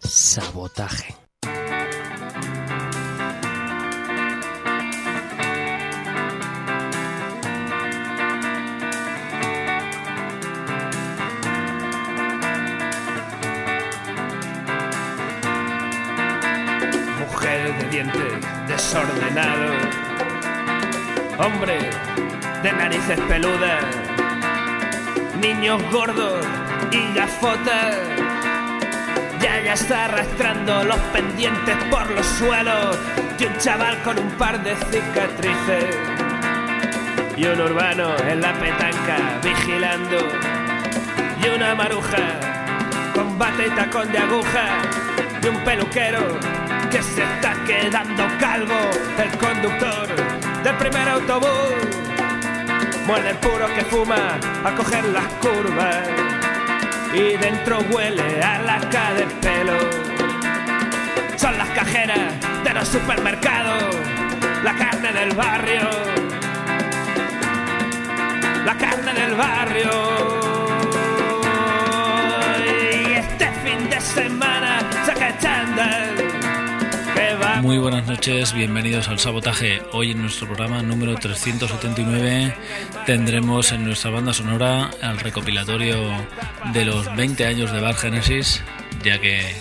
Sabotaje. Mujer de dientes desordenado. Hombre de narices peludas. Niños gordos y gafotas. Ya ya está arrastrando los pendientes por los suelos. Y un chaval con un par de cicatrices. Y un urbano en la petanca vigilando. Y una maruja con bate y tacón de aguja. Y un peluquero que se está quedando calvo. El conductor del primer autobús. Muerde puro que fuma a coger las curvas. Y dentro huele a laca de pelo. Son las cajeras de los supermercados. La carne del barrio. La carne del barrio. Muy buenas noches, bienvenidos al Sabotaje. Hoy en nuestro programa número 379 tendremos en nuestra banda sonora el recopilatorio de los 20 años de Bar Genesis, ya que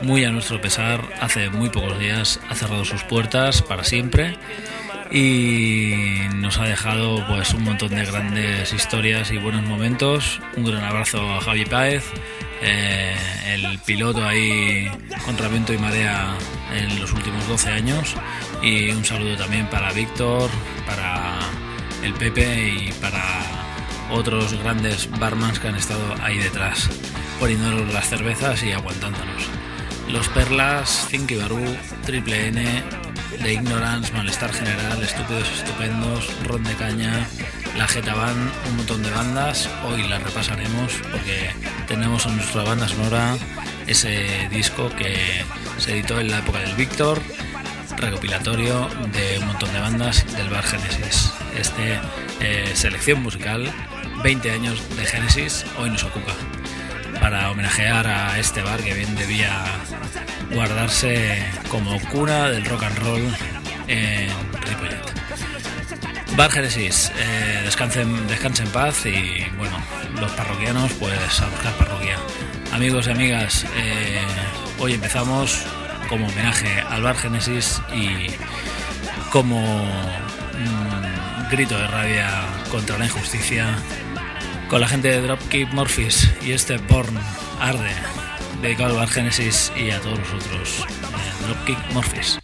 muy a nuestro pesar, hace muy pocos días ha cerrado sus puertas para siempre y nos ha dejado pues un montón de grandes historias y buenos momentos. Un gran abrazo a Javi Páez, eh, el piloto ahí contra viento y marea en los últimos 12 años y un saludo también para Víctor, para el Pepe y para otros grandes barmans que han estado ahí detrás, poniéndonos las cervezas y aguantándonos. Los Perlas, Cinky Barú, Triple N, The Ignorance, Malestar General, Estúpidos Estupendos, Ron de Caña, La Jeta Band, un montón de bandas. Hoy las repasaremos porque tenemos en nuestra banda sonora ese disco que se editó en la época del Víctor, recopilatorio de un montón de bandas del bar Genesis. Este eh, selección musical, 20 años de Genesis, hoy nos ocupa para homenajear a este bar que bien debía guardarse como cuna del rock and roll en Ripollet. Bar Genesis, eh, descansen, en paz y bueno, los parroquianos pues a buscar parroquia. Amigos y amigas, eh, hoy empezamos como homenaje al Bar Genesis y como mm, grito de rabia contra la injusticia con la gente de Dropkick Murphys y este Porn Arde, dedicado al Genesis y a todos los otros eh, Dropkick Murphys.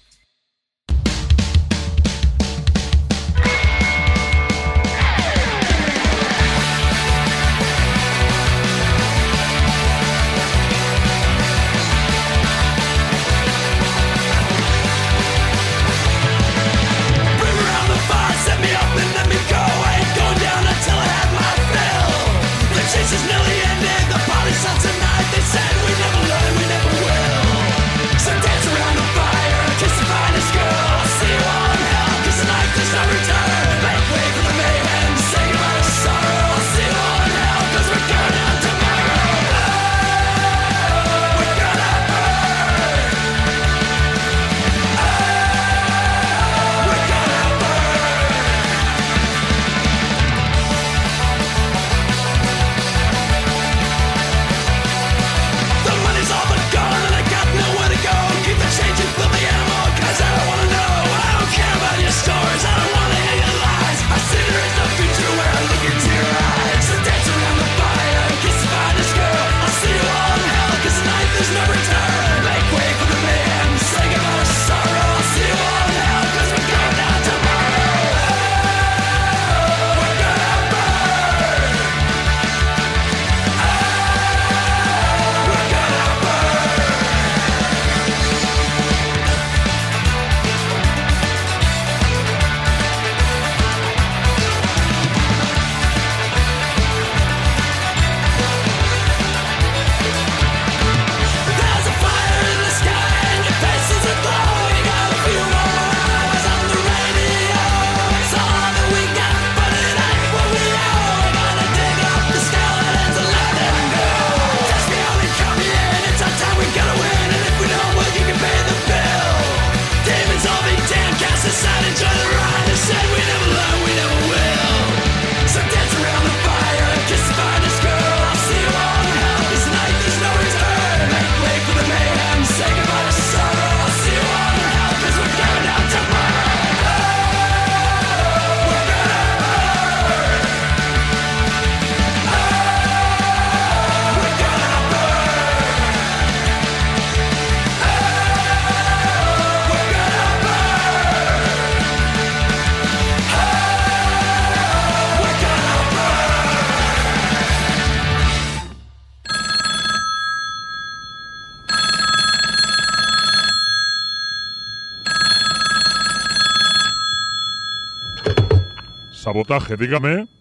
Sabotaje, dígame.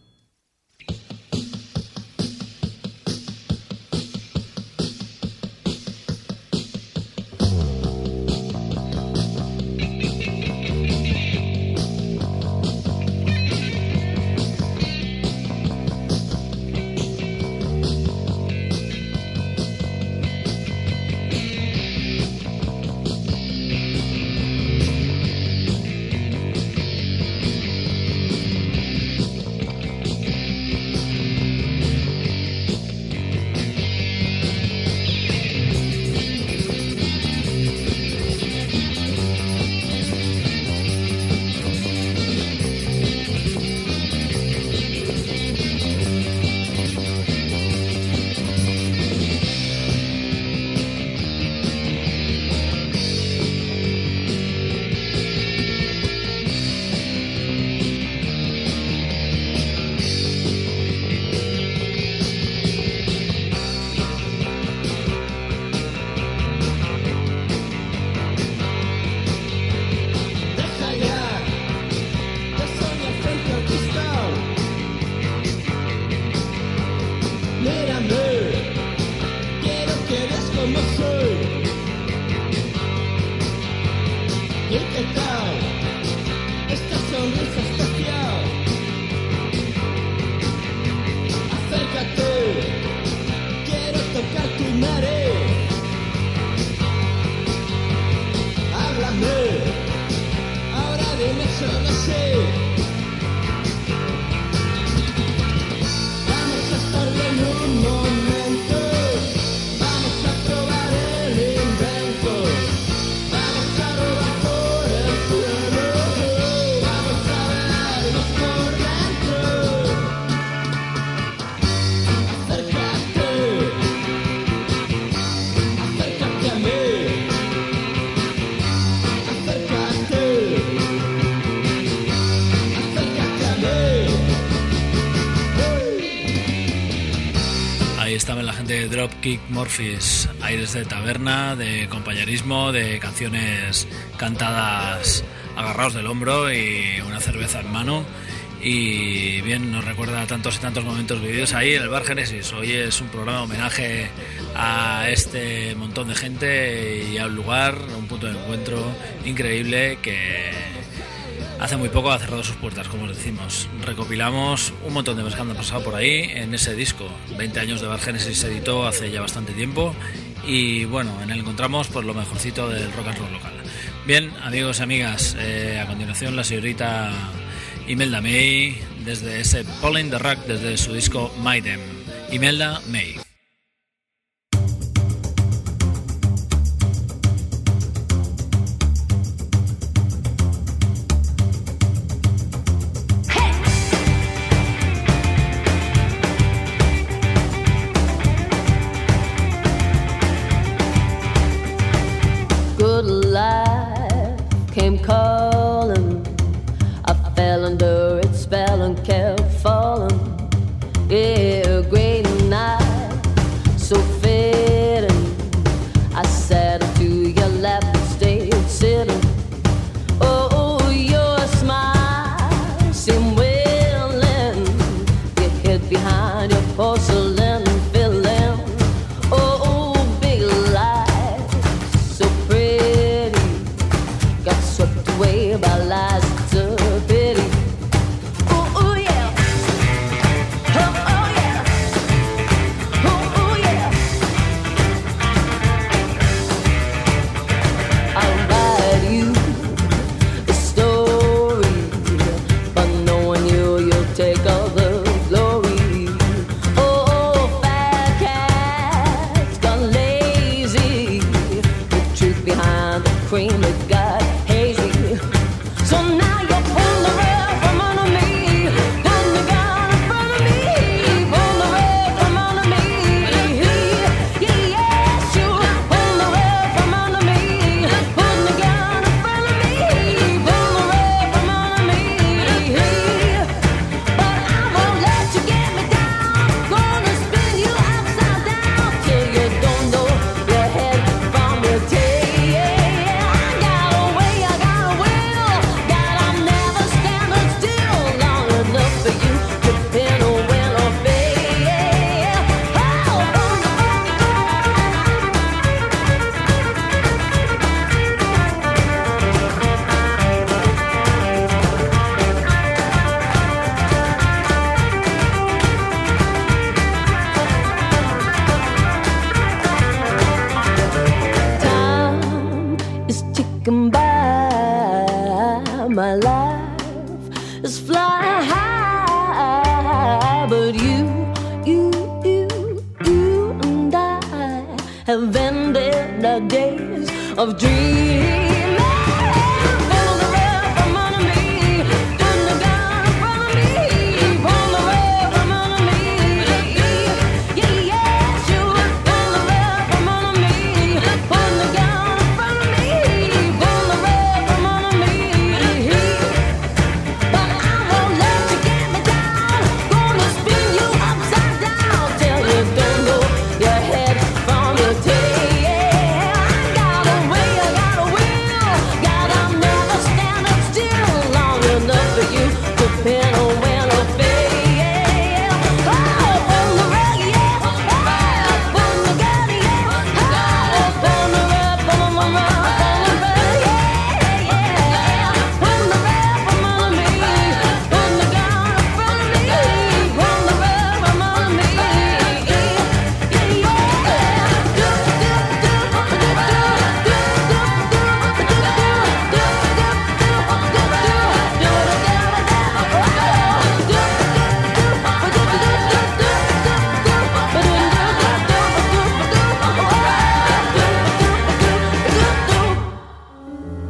Dropkick Murphys, aires de taberna, de compañerismo, de canciones cantadas agarrados del hombro y una cerveza en mano. Y bien, nos recuerda a tantos y tantos momentos vividos ahí en el Bar Génesis. Hoy es un programa de homenaje a este montón de gente y a un lugar, un punto de encuentro increíble que hace muy poco ha cerrado sus puertas, como os decimos. Recopilamos un montón de cosas que han pasado por ahí en ese disco. 20 años de Bar Genesis se editó hace ya bastante tiempo y bueno, en él encontramos pues lo mejorcito del rock and roll local. Bien, amigos y amigas, eh, a continuación la señorita Imelda May desde ese Pollen the Rock desde su disco Maidem. Imelda May.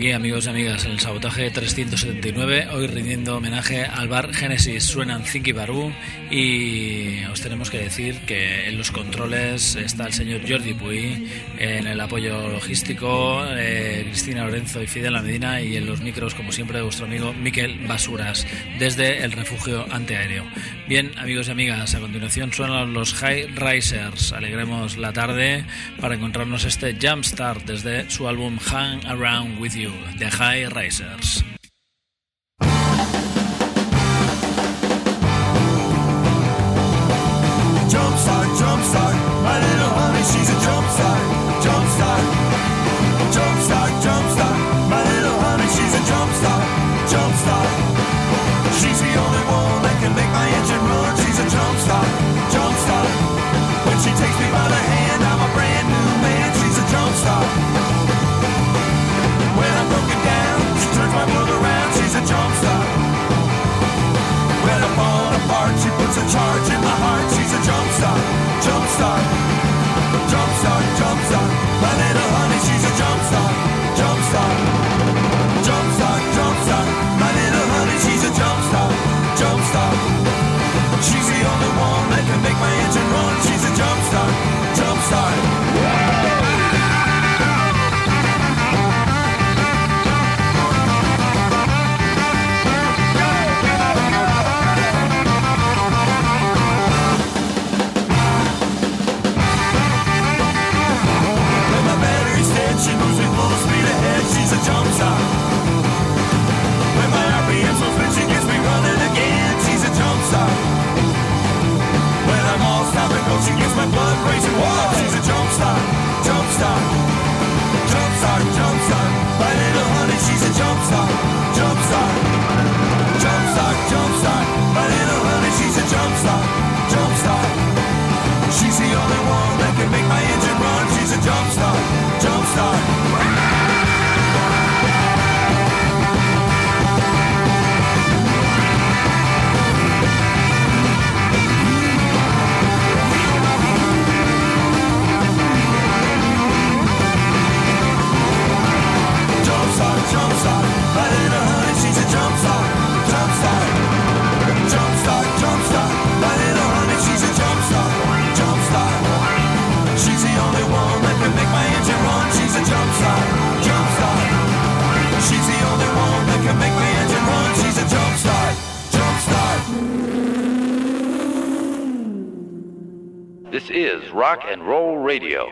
aquí, amigos y amigas, el sabotaje 379, hoy rindiendo homenaje al bar Genesis. Suenan Zinky Barú y os tenemos que decir que en los controles está el señor Jordi Puy, en el apoyo logístico, eh, Cristina Lorenzo y Fidel La Medina, y en los micros, como siempre, de vuestro amigo Miquel Basuras, desde el refugio antiaéreo. Bien, amigos y amigas, a continuación suenan los High Risers. Alegremos la tarde para encontrarnos este Jumpstart desde su álbum Hang Around With You, The High Risers. Jumpstart, jumpstart, jumpstart, jumpstart. My little honey, she's a jumpstart, jumpstart.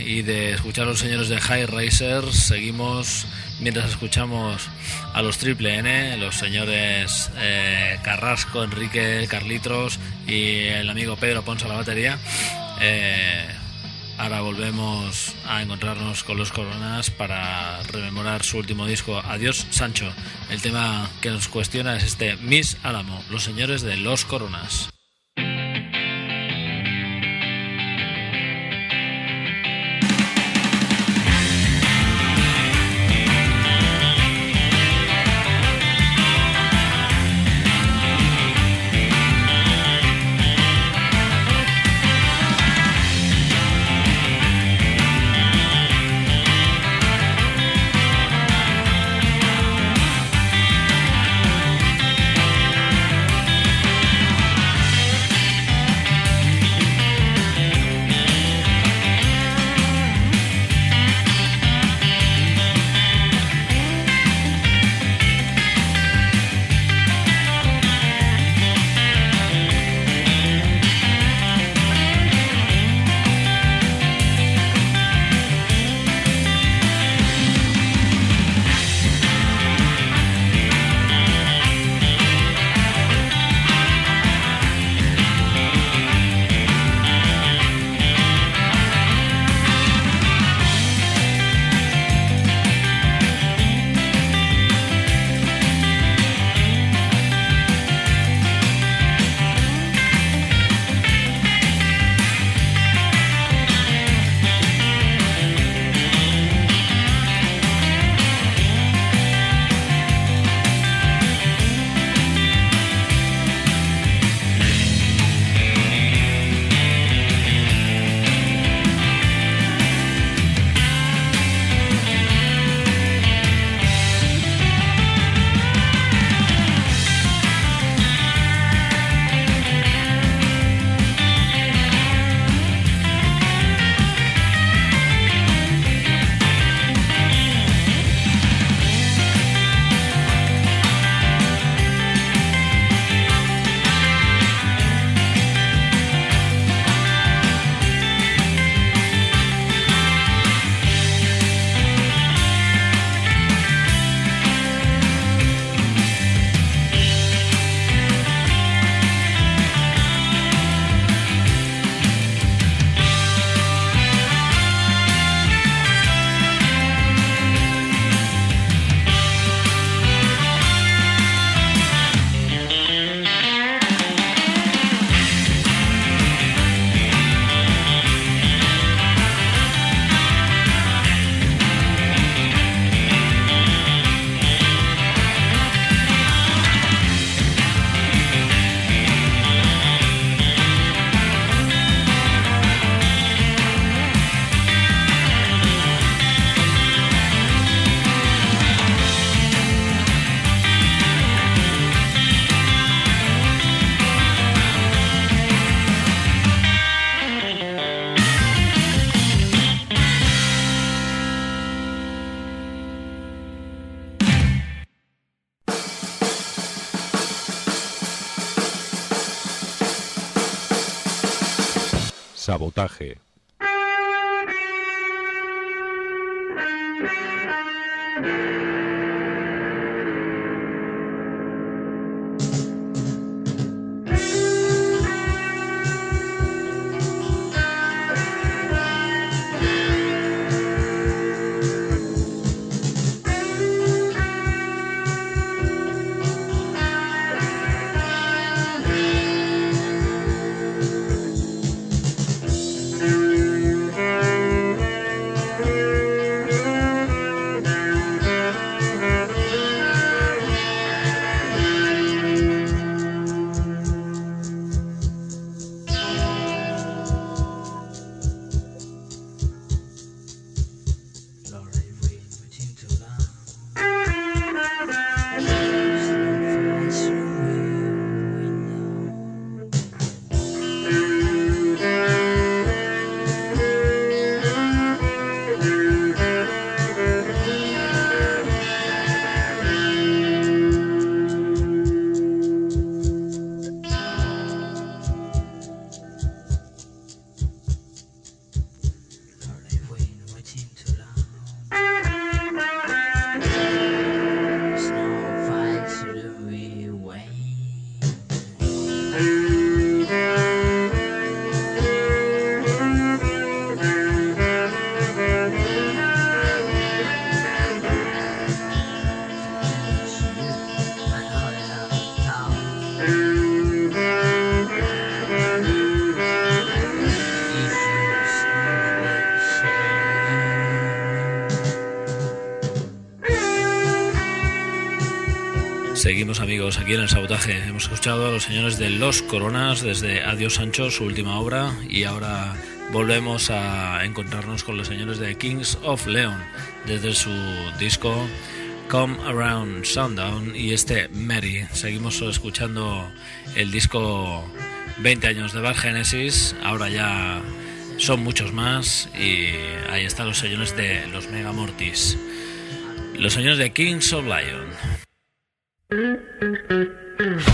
Y de escuchar a los señores de High Racers, seguimos mientras escuchamos a los Triple N, los señores eh, Carrasco, Enrique, Carlitos y el amigo Pedro Ponce a la batería. Eh, ahora volvemos a encontrarnos con los Coronas para rememorar su último disco, Adiós Sancho. El tema que nos cuestiona es este Miss Álamo, los señores de los Coronas. Sabotaje. Seguimos amigos aquí en el sabotaje. Hemos escuchado a los señores de Los Coronas desde Adiós Sancho, su última obra, y ahora volvemos a encontrarnos con los señores de Kings of Leon desde su disco Come Around Sundown y este Mary. Seguimos escuchando el disco 20 años de Bar Genesis, ahora ya son muchos más y ahí están los señores de los Mega Mortis. Los señores de Kings of Lion. Mm-hmm.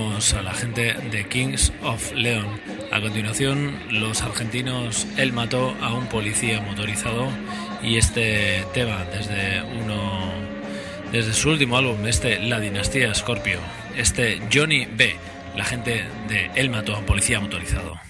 A la gente de Kings of Leon. A continuación, los argentinos Él mató a un policía motorizado y este tema desde uno desde su último álbum, este La dinastía Scorpio, este Johnny B, la gente de Él mató a un policía motorizado.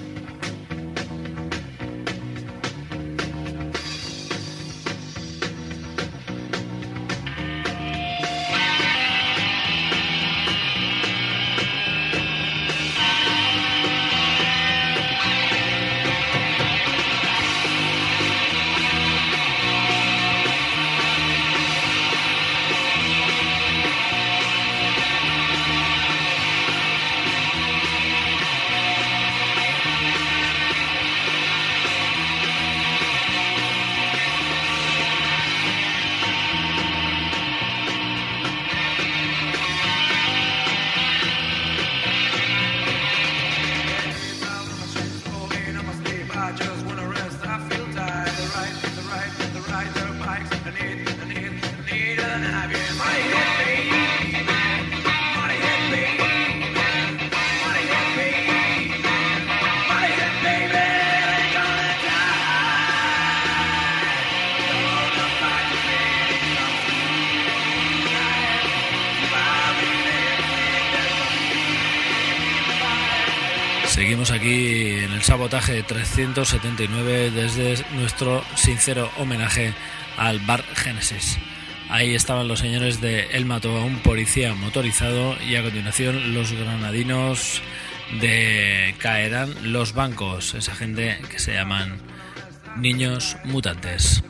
El sabotaje 379 desde nuestro sincero homenaje al Bar Génesis. Ahí estaban los señores de Él mató a un policía motorizado y a continuación los granadinos de Caerán los bancos, esa gente que se llaman niños mutantes.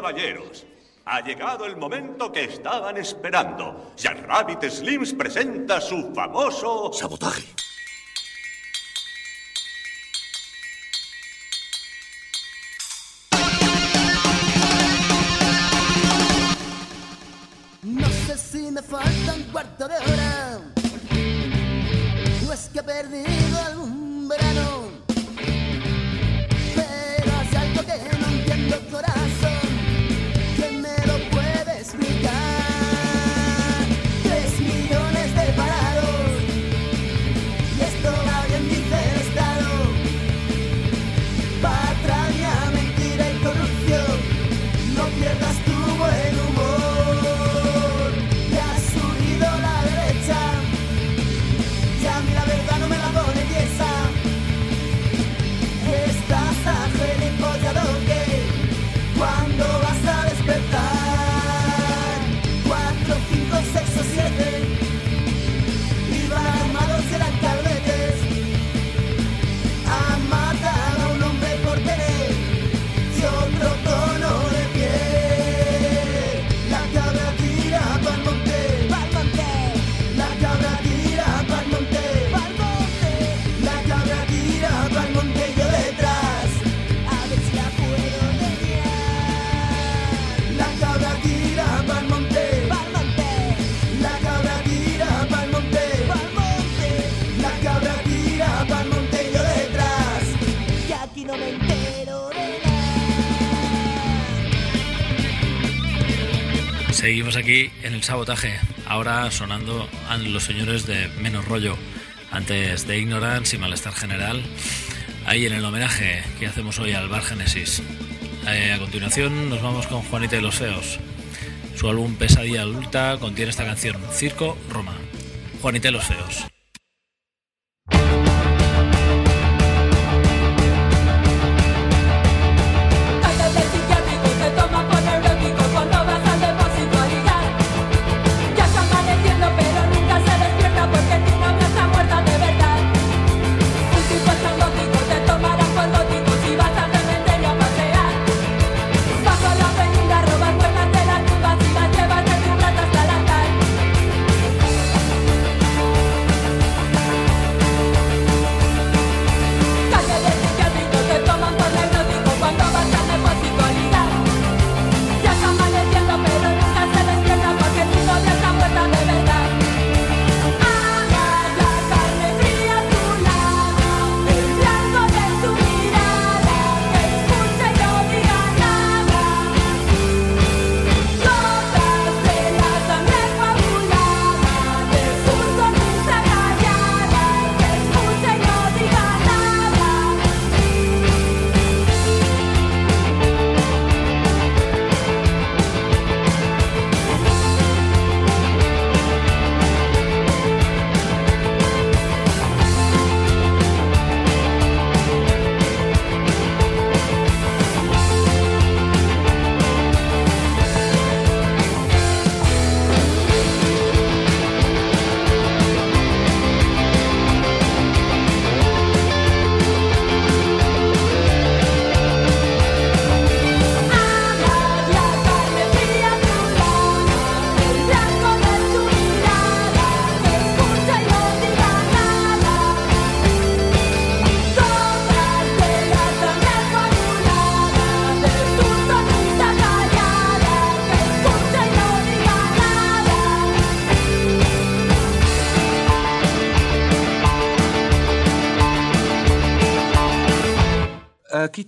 Caballeros, ha llegado el momento que estaban esperando. Jack Rabbit Slims presenta su famoso... Sabotaje. No sé si me falta un cuarto de hora o es que he Aquí en el sabotaje, ahora sonando a los señores de menos rollo, antes de Ignorance y Malestar General, ahí en el homenaje que hacemos hoy al Bar Génesis. Eh, a continuación nos vamos con Juanita y los Feos. Su álbum Pesadilla Adulta contiene esta canción, Circo Roma. Juanita y los Feos.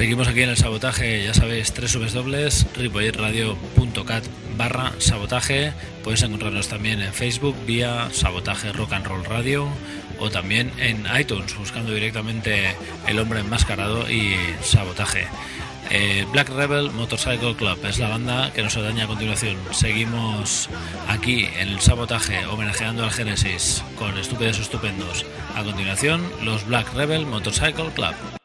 Seguimos aquí en el sabotaje, ya sabéis, www.ripoyerradio.cat barra sabotaje. Puedes encontrarnos también en Facebook vía sabotaje rock and roll radio o también en iTunes buscando directamente el hombre enmascarado y sabotaje. Eh, Black Rebel Motorcycle Club es la banda que nos atañe a continuación. Seguimos aquí en el sabotaje homenajeando al Génesis con Estúpidos Estupendos. A continuación, los Black Rebel Motorcycle Club.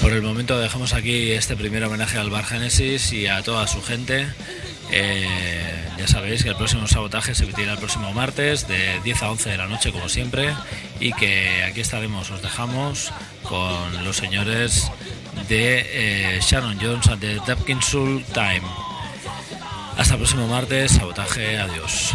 Por el momento dejamos aquí este primer homenaje al Bar Genesis y a toda su gente. Eh, ya sabéis que el próximo sabotaje se emitirá el próximo martes de 10 a 11 de la noche como siempre y que aquí estaremos, os dejamos con los señores de eh, Sharon Jones de Tapkin Soul Time. Hasta el próximo martes, sabotaje, adiós.